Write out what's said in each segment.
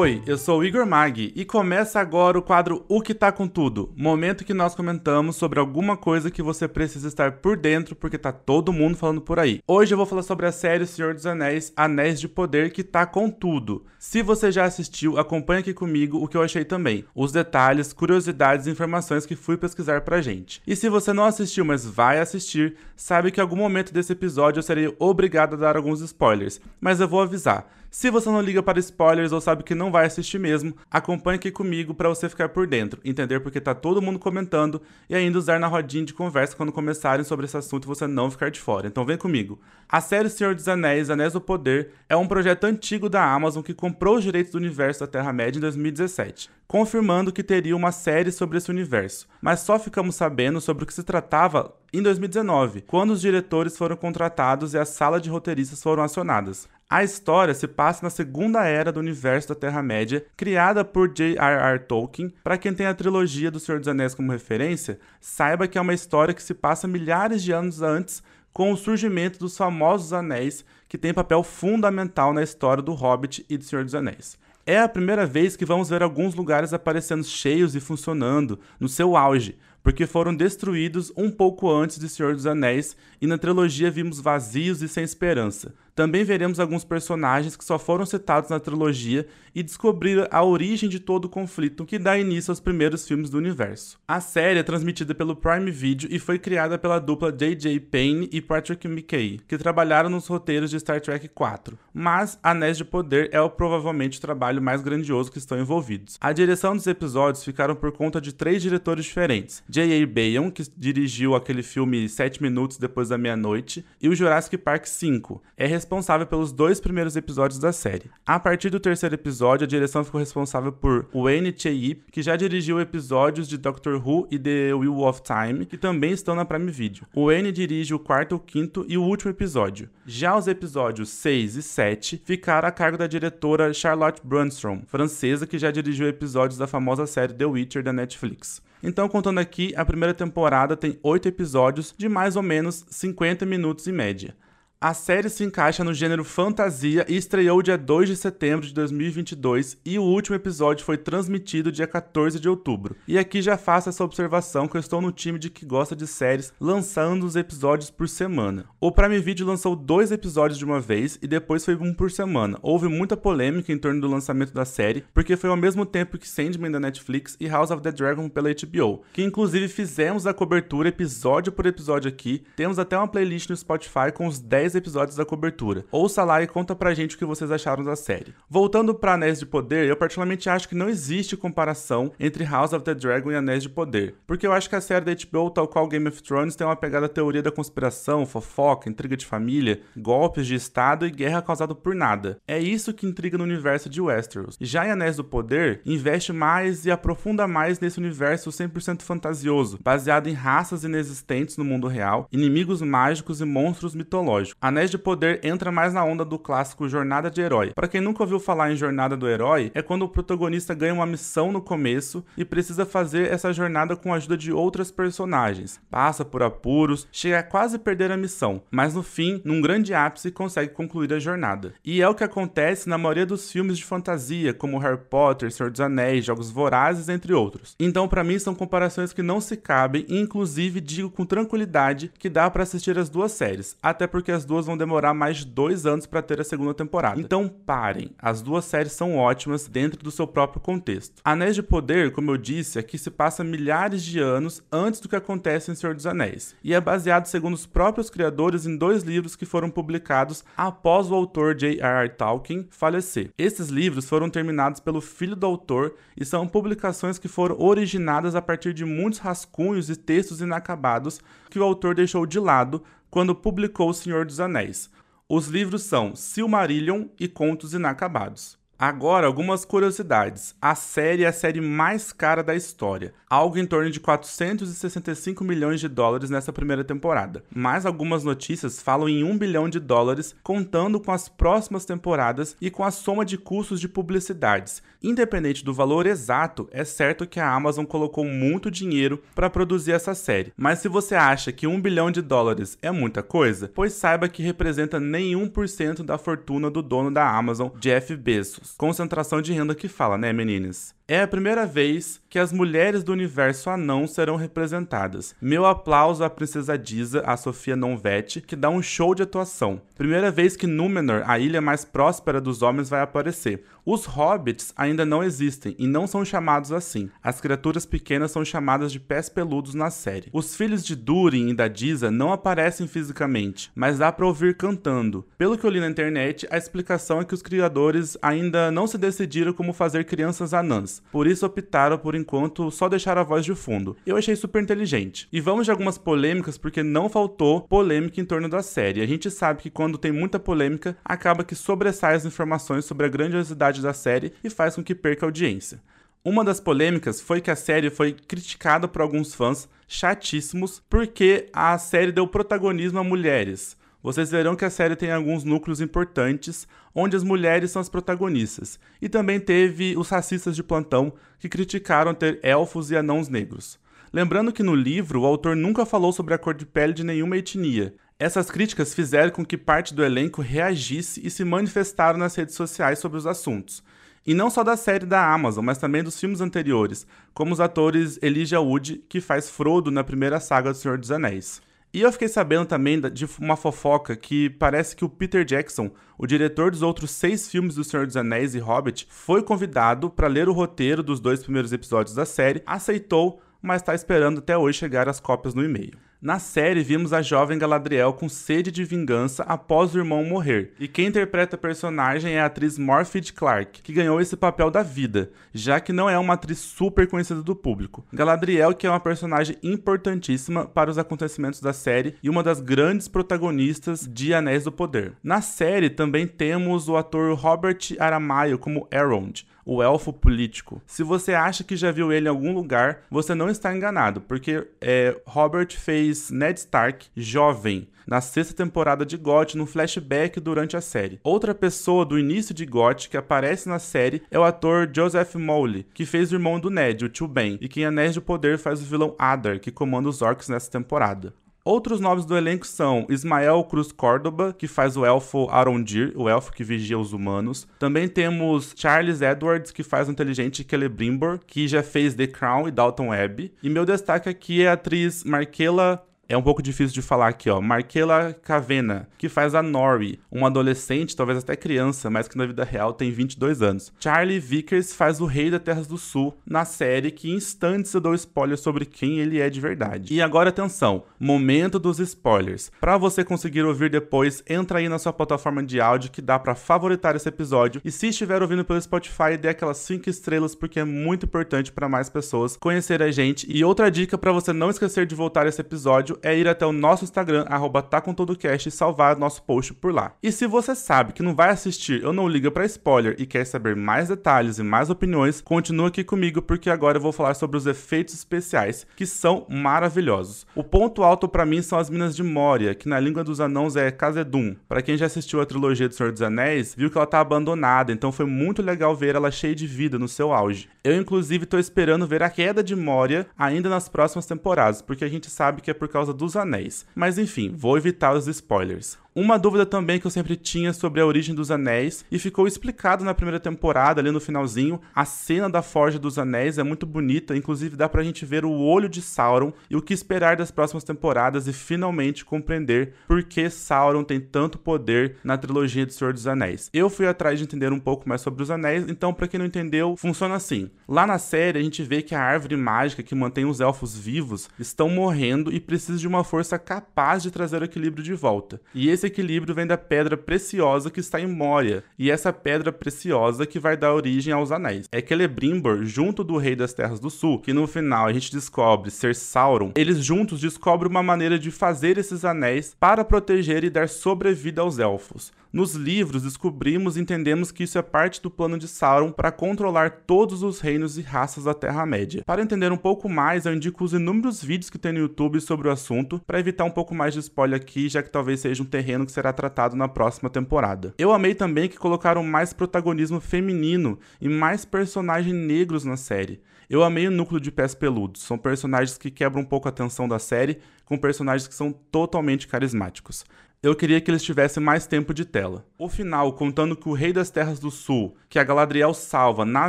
Oi, eu sou o Igor Mag e começa agora o quadro O que tá com tudo, momento que nós comentamos sobre alguma coisa que você precisa estar por dentro porque tá todo mundo falando por aí. Hoje eu vou falar sobre a série Senhor dos Anéis, Anéis de Poder que tá com tudo. Se você já assistiu, acompanhe aqui comigo o que eu achei também, os detalhes, curiosidades e informações que fui pesquisar pra gente. E se você não assistiu, mas vai assistir, sabe que em algum momento desse episódio eu serei obrigado a dar alguns spoilers, mas eu vou avisar. Se você não liga para spoilers ou sabe que não vai assistir mesmo, acompanhe aqui comigo para você ficar por dentro, entender porque tá todo mundo comentando e ainda usar na rodinha de conversa quando começarem sobre esse assunto e você não ficar de fora. Então vem comigo. A série Senhor dos Anéis, Anéis do Poder, é um projeto antigo da Amazon que comprou os direitos do universo da Terra-média em 2017, confirmando que teria uma série sobre esse universo. Mas só ficamos sabendo sobre o que se tratava em 2019, quando os diretores foram contratados e a sala de roteiristas foram acionadas. A história se passa na segunda era do universo da Terra-média, criada por J.R.R. Tolkien. Para quem tem a trilogia do Senhor dos Anéis como referência, saiba que é uma história que se passa milhares de anos antes com o surgimento dos famosos anéis, que tem papel fundamental na história do Hobbit e do Senhor dos Anéis. É a primeira vez que vamos ver alguns lugares aparecendo cheios e funcionando no seu auge, porque foram destruídos um pouco antes de Senhor dos Anéis e na trilogia vimos vazios e sem esperança. Também veremos alguns personagens que só foram citados na trilogia e descobrir a origem de todo o conflito que dá início aos primeiros filmes do universo. A série é transmitida pelo Prime Video e foi criada pela dupla J.J. Payne e Patrick McKay, que trabalharam nos roteiros de Star Trek 4. Mas Anéis de Poder é o, provavelmente o trabalho mais grandioso que estão envolvidos. A direção dos episódios ficaram por conta de três diretores diferentes: J.A. Bayon, que dirigiu aquele filme 7 minutos depois da meia-noite, e o Jurassic Park 5. É responsável pelos dois primeiros episódios da série. A partir do terceiro episódio, a direção ficou responsável por Wayne Cheyip, que já dirigiu episódios de Doctor Who e The Wheel of Time, que também estão na Prime Video. Wayne dirige o quarto, o quinto e o último episódio. Já os episódios 6 e 7 ficaram a cargo da diretora Charlotte Brunstrom, francesa que já dirigiu episódios da famosa série The Witcher da Netflix. Então, contando aqui, a primeira temporada tem 8 episódios de mais ou menos 50 minutos em média. A série se encaixa no gênero fantasia e estreou dia 2 de setembro de 2022 e o último episódio foi transmitido dia 14 de outubro. E aqui já faço essa observação que eu estou no time de que gosta de séries lançando os episódios por semana. O Prime Video lançou dois episódios de uma vez e depois foi um por semana. Houve muita polêmica em torno do lançamento da série, porque foi ao mesmo tempo que Sandman da Netflix e House of the Dragon pela HBO, que inclusive fizemos a cobertura episódio por episódio aqui. Temos até uma playlist no Spotify com os 10 10 episódios da cobertura. Ouça lá e conta pra gente o que vocês acharam da série. Voltando pra Anéis de Poder, eu particularmente acho que não existe comparação entre House of the Dragon e Anéis de Poder, porque eu acho que a série da HBO, tal qual Game of Thrones, tem uma pegada teoria da conspiração, fofoca, intriga de família, golpes de estado e guerra causada por nada. É isso que intriga no universo de Westeros. Já em Anéis do Poder, investe mais e aprofunda mais nesse universo 100% fantasioso, baseado em raças inexistentes no mundo real, inimigos mágicos e monstros mitológicos. Anéis de Poder entra mais na onda do clássico Jornada de Herói. Para quem nunca ouviu falar em Jornada do Herói, é quando o protagonista ganha uma missão no começo e precisa fazer essa jornada com a ajuda de outras personagens. Passa por apuros, chega a quase perder a missão, mas no fim, num grande ápice, consegue concluir a jornada. E é o que acontece na maioria dos filmes de fantasia, como Harry Potter, Senhor dos Anéis, Jogos Vorazes, entre outros. Então, para mim, são comparações que não se cabem e, inclusive, digo com tranquilidade que dá para assistir as duas séries, até porque as duas vão demorar mais de dois anos para ter a segunda temporada. Então parem, as duas séries são ótimas dentro do seu próprio contexto. Anéis de Poder, como eu disse, aqui se passa milhares de anos antes do que acontece em Senhor dos Anéis, e é baseado, segundo os próprios criadores, em dois livros que foram publicados após o autor J.R.R. Tolkien falecer. Esses livros foram terminados pelo filho do autor e são publicações que foram originadas a partir de muitos rascunhos e textos inacabados que o autor deixou de lado quando publicou O Senhor dos Anéis. Os livros são Silmarillion e Contos Inacabados. Agora, algumas curiosidades. A série é a série mais cara da história, algo em torno de 465 milhões de dólares nessa primeira temporada. Mais algumas notícias falam em 1 bilhão de dólares, contando com as próximas temporadas e com a soma de custos de publicidades. Independente do valor exato, é certo que a Amazon colocou muito dinheiro para produzir essa série. Mas se você acha que 1 bilhão de dólares é muita coisa, pois saiba que representa nem 1% da fortuna do dono da Amazon, Jeff Bezos. Concentração de renda que fala, né, meninas? É a primeira vez que as mulheres do universo anão serão representadas. Meu aplauso à princesa Disa, a Sofia Nonvete, que dá um show de atuação. Primeira vez que Númenor, a ilha mais próspera dos homens, vai aparecer. Os hobbits ainda não existem e não são chamados assim. As criaturas pequenas são chamadas de pés peludos na série. Os filhos de Durin e da Disa não aparecem fisicamente, mas dá para ouvir cantando. Pelo que eu li na internet, a explicação é que os criadores ainda não se decidiram como fazer crianças anãs por isso optaram por enquanto só deixar a voz de fundo. Eu achei super inteligente. E vamos de algumas polêmicas porque não faltou polêmica em torno da série. A gente sabe que quando tem muita polêmica, acaba que sobressai as informações sobre a grandiosidade da série e faz com que perca audiência. Uma das polêmicas foi que a série foi criticada por alguns fãs chatíssimos porque a série deu protagonismo a mulheres vocês verão que a série tem alguns núcleos importantes onde as mulheres são as protagonistas. E também teve os racistas de plantão que criticaram ter elfos e anãos negros. Lembrando que no livro o autor nunca falou sobre a cor de pele de nenhuma etnia. Essas críticas fizeram com que parte do elenco reagisse e se manifestaram nas redes sociais sobre os assuntos. E não só da série da Amazon, mas também dos filmes anteriores, como os atores Elijah Wood, que faz Frodo na primeira saga do Senhor dos Anéis. E eu fiquei sabendo também de uma fofoca que parece que o Peter Jackson, o diretor dos outros seis filmes do Senhor dos Anéis e Hobbit, foi convidado para ler o roteiro dos dois primeiros episódios da série, aceitou, mas está esperando até hoje chegar as cópias no e-mail. Na série, vimos a jovem Galadriel com sede de vingança após o irmão morrer. E quem interpreta a personagem é a atriz Morphy Clark, que ganhou esse papel da vida, já que não é uma atriz super conhecida do público. Galadriel, que é uma personagem importantíssima para os acontecimentos da série e uma das grandes protagonistas de Anéis do Poder. Na série também temos o ator Robert Aramayo como Elrond, o elfo político. Se você acha que já viu ele em algum lugar, você não está enganado, porque é, Robert fez Ned Stark jovem na sexta temporada de GOT no flashback durante a série. Outra pessoa do início de GOT que aparece na série é o ator Joseph Mowley, que fez o irmão do Ned, o tio Ben, e quem Anéis de Poder faz o vilão Adar, que comanda os orcs nessa temporada. Outros nomes do elenco são Ismael Cruz Córdoba, que faz o elfo Arondir, o elfo que vigia os humanos. Também temos Charles Edwards, que faz o inteligente Celebrimbor, que já fez The Crown e Dalton Webb. E meu destaque aqui é a atriz Markela é um pouco difícil de falar aqui, ó. Markela Cavena, que faz a Nori, uma adolescente, talvez até criança, mas que na vida real tem 22 anos. Charlie Vickers faz o Rei da Terras do Sul na série, que em instantes eu dou spoiler sobre quem ele é de verdade. E agora atenção, momento dos spoilers. Para você conseguir ouvir depois, entra aí na sua plataforma de áudio que dá para favoritar esse episódio e se estiver ouvindo pelo Spotify, dê aquelas 5 estrelas porque é muito importante para mais pessoas conhecer a gente. E outra dica para você não esquecer de voltar esse episódio é ir até o nosso Instagram, arroba tacontodocast e salvar nosso post por lá. E se você sabe que não vai assistir ou não liga para spoiler e quer saber mais detalhes e mais opiniões, continua aqui comigo porque agora eu vou falar sobre os efeitos especiais, que são maravilhosos. O ponto alto para mim são as Minas de Moria, que na língua dos anãos é Khazedum. Para quem já assistiu a trilogia do Senhor dos Anéis, viu que ela tá abandonada, então foi muito legal ver ela cheia de vida no seu auge. Eu inclusive tô esperando ver a queda de Moria ainda nas próximas temporadas, porque a gente sabe que é por causa causa dos anéis. Mas enfim, vou evitar os spoilers. Uma dúvida também que eu sempre tinha sobre a origem dos anéis, e ficou explicado na primeira temporada, ali no finalzinho, a cena da Forja dos Anéis é muito bonita, inclusive dá pra gente ver o olho de Sauron e o que esperar das próximas temporadas e finalmente compreender por que Sauron tem tanto poder na trilogia de Senhor dos Anéis. Eu fui atrás de entender um pouco mais sobre os anéis, então para quem não entendeu, funciona assim. Lá na série a gente vê que a árvore mágica que mantém os elfos vivos estão morrendo e precisa de uma força capaz de trazer o equilíbrio de volta. E esse equilíbrio vem da pedra preciosa que está em Moria, e essa pedra preciosa que vai dar origem aos anéis. É Celebrimbor, junto do Rei das Terras do Sul, que no final a gente descobre ser Sauron, eles juntos descobrem uma maneira de fazer esses anéis para proteger e dar sobrevida aos elfos. Nos livros, descobrimos e entendemos que isso é parte do plano de Sauron para controlar todos os reinos e raças da Terra-média. Para entender um pouco mais, eu indico os inúmeros vídeos que tem no YouTube sobre o assunto, para evitar um pouco mais de spoiler aqui, já que talvez seja um terreno que será tratado na próxima temporada. Eu amei também que colocaram mais protagonismo feminino e mais personagens negros na série. Eu amei o núcleo de pés peludos, são personagens que quebram um pouco a atenção da série, com personagens que são totalmente carismáticos. Eu queria que eles tivessem mais tempo de tela. O final, contando que o Rei das Terras do Sul, que a Galadriel salva, na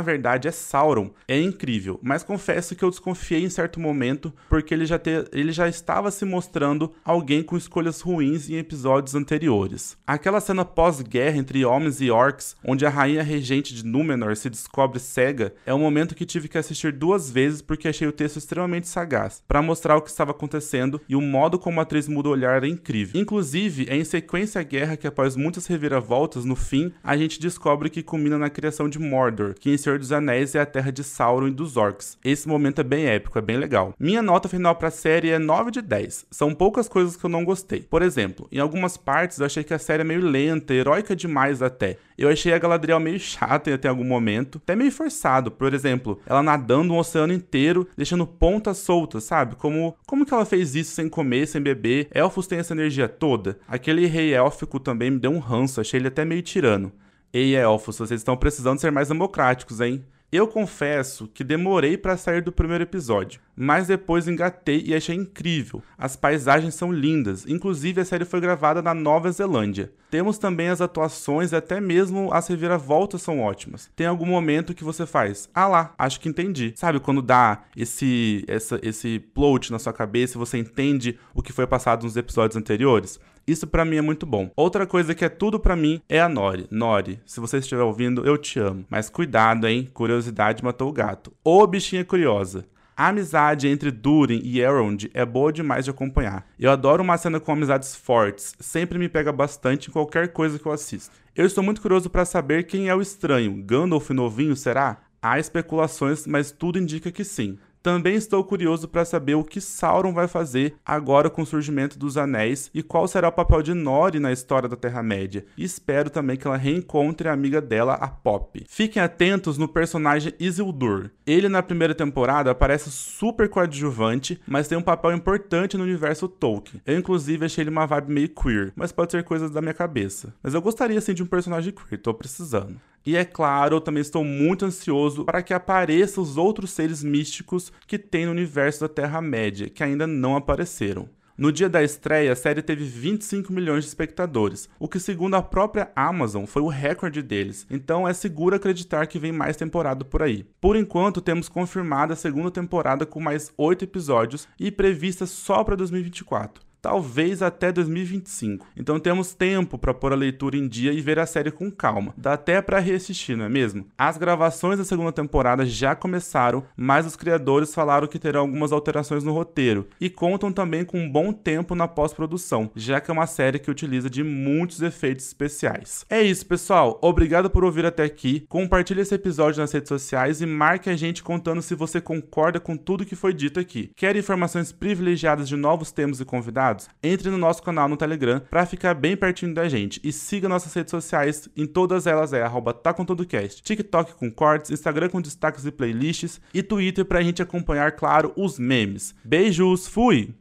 verdade é Sauron, é incrível, mas confesso que eu desconfiei em certo momento, porque ele já, te, ele já estava se mostrando alguém com escolhas ruins em episódios anteriores. Aquela cena pós-guerra entre homens e orcs, onde a rainha regente de Númenor se descobre cega, é um momento que tive que assistir duas vezes porque achei o texto extremamente sagaz, para mostrar o que estava acontecendo e o modo como a atriz muda o olhar era incrível. Inclusive, é em sequência à guerra que após muitas reviravoltas, no fim, a gente descobre que culmina na criação de Mordor, que em Senhor dos Anéis é a terra de Sauron e dos Orcs. Esse momento é bem épico, é bem legal. Minha nota final para a série é 9 de 10. São poucas coisas que eu não gostei. Por exemplo, em algumas partes eu achei que a série é meio lenta, heróica demais até. Eu achei a Galadriel meio chata até algum momento, até meio forçado. Por exemplo, ela nadando um oceano inteiro, deixando pontas soltas, sabe? Como, como que ela fez isso sem comer, sem beber? Elfos têm essa energia toda. Aquele rei élfico também me deu um ranço, achei ele até meio tirano. Ei, elfos, vocês estão precisando ser mais democráticos, hein? Eu confesso que demorei para sair do primeiro episódio, mas depois engatei e achei incrível. As paisagens são lindas, inclusive a série foi gravada na Nova Zelândia. Temos também as atuações e até mesmo as reviravoltas são ótimas. Tem algum momento que você faz, ah lá, acho que entendi. Sabe quando dá esse essa, esse plot na sua cabeça e você entende o que foi passado nos episódios anteriores? Isso para mim é muito bom. Outra coisa que é tudo para mim é a Nori. Nori, se você estiver ouvindo, eu te amo. Mas cuidado, hein? Curiosidade matou o gato. Ô bichinha curiosa. A amizade entre Durin e Elrond é boa demais de acompanhar. Eu adoro uma cena com amizades fortes, sempre me pega bastante em qualquer coisa que eu assisto. Eu estou muito curioso para saber quem é o estranho. Gandalf novinho, será? Há especulações, mas tudo indica que sim. Também estou curioso para saber o que Sauron vai fazer agora com o surgimento dos Anéis e qual será o papel de Nori na história da Terra-média. Espero também que ela reencontre a amiga dela, a Pop. Fiquem atentos no personagem Isildur. Ele na primeira temporada aparece super coadjuvante, mas tem um papel importante no universo Tolkien. Eu inclusive achei ele uma vibe meio queer, mas pode ser coisas da minha cabeça. Mas eu gostaria sim de um personagem queer, tô precisando. E é claro, eu também estou muito ansioso para que apareçam os outros seres místicos que tem no universo da Terra-média, que ainda não apareceram. No dia da estreia, a série teve 25 milhões de espectadores, o que, segundo a própria Amazon, foi o recorde deles, então é seguro acreditar que vem mais temporada por aí. Por enquanto, temos confirmada a segunda temporada com mais 8 episódios e prevista só para 2024 talvez até 2025. Então temos tempo para pôr a leitura em dia e ver a série com calma. Dá até para reassistir, não é mesmo? As gravações da segunda temporada já começaram, mas os criadores falaram que terão algumas alterações no roteiro e contam também com um bom tempo na pós-produção, já que é uma série que utiliza de muitos efeitos especiais. É isso, pessoal. Obrigado por ouvir até aqui. Compartilhe esse episódio nas redes sociais e marque a gente contando se você concorda com tudo que foi dito aqui. Quer informações privilegiadas de novos temas e convidados? Entre no nosso canal no Telegram para ficar bem pertinho da gente e siga nossas redes sociais, em todas elas é arroba tá com todo cast, TikTok com cortes, Instagram com destaques e playlists e Twitter pra gente acompanhar, claro, os memes. Beijos, fui!